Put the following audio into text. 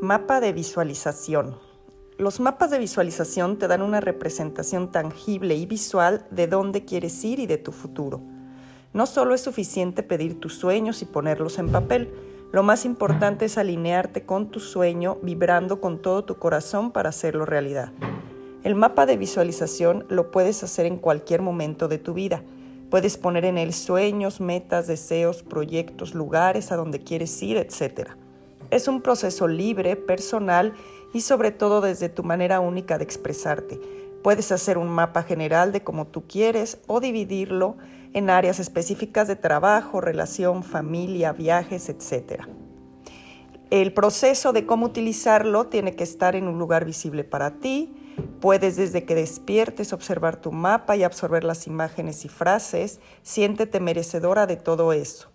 Mapa de visualización. Los mapas de visualización te dan una representación tangible y visual de dónde quieres ir y de tu futuro. No solo es suficiente pedir tus sueños y ponerlos en papel, lo más importante es alinearte con tu sueño, vibrando con todo tu corazón para hacerlo realidad. El mapa de visualización lo puedes hacer en cualquier momento de tu vida. Puedes poner en él sueños, metas, deseos, proyectos, lugares a donde quieres ir, etc. Es un proceso libre, personal y sobre todo desde tu manera única de expresarte. Puedes hacer un mapa general de cómo tú quieres o dividirlo en áreas específicas de trabajo, relación, familia, viajes, etc. El proceso de cómo utilizarlo tiene que estar en un lugar visible para ti. Puedes desde que despiertes observar tu mapa y absorber las imágenes y frases. Siéntete merecedora de todo eso.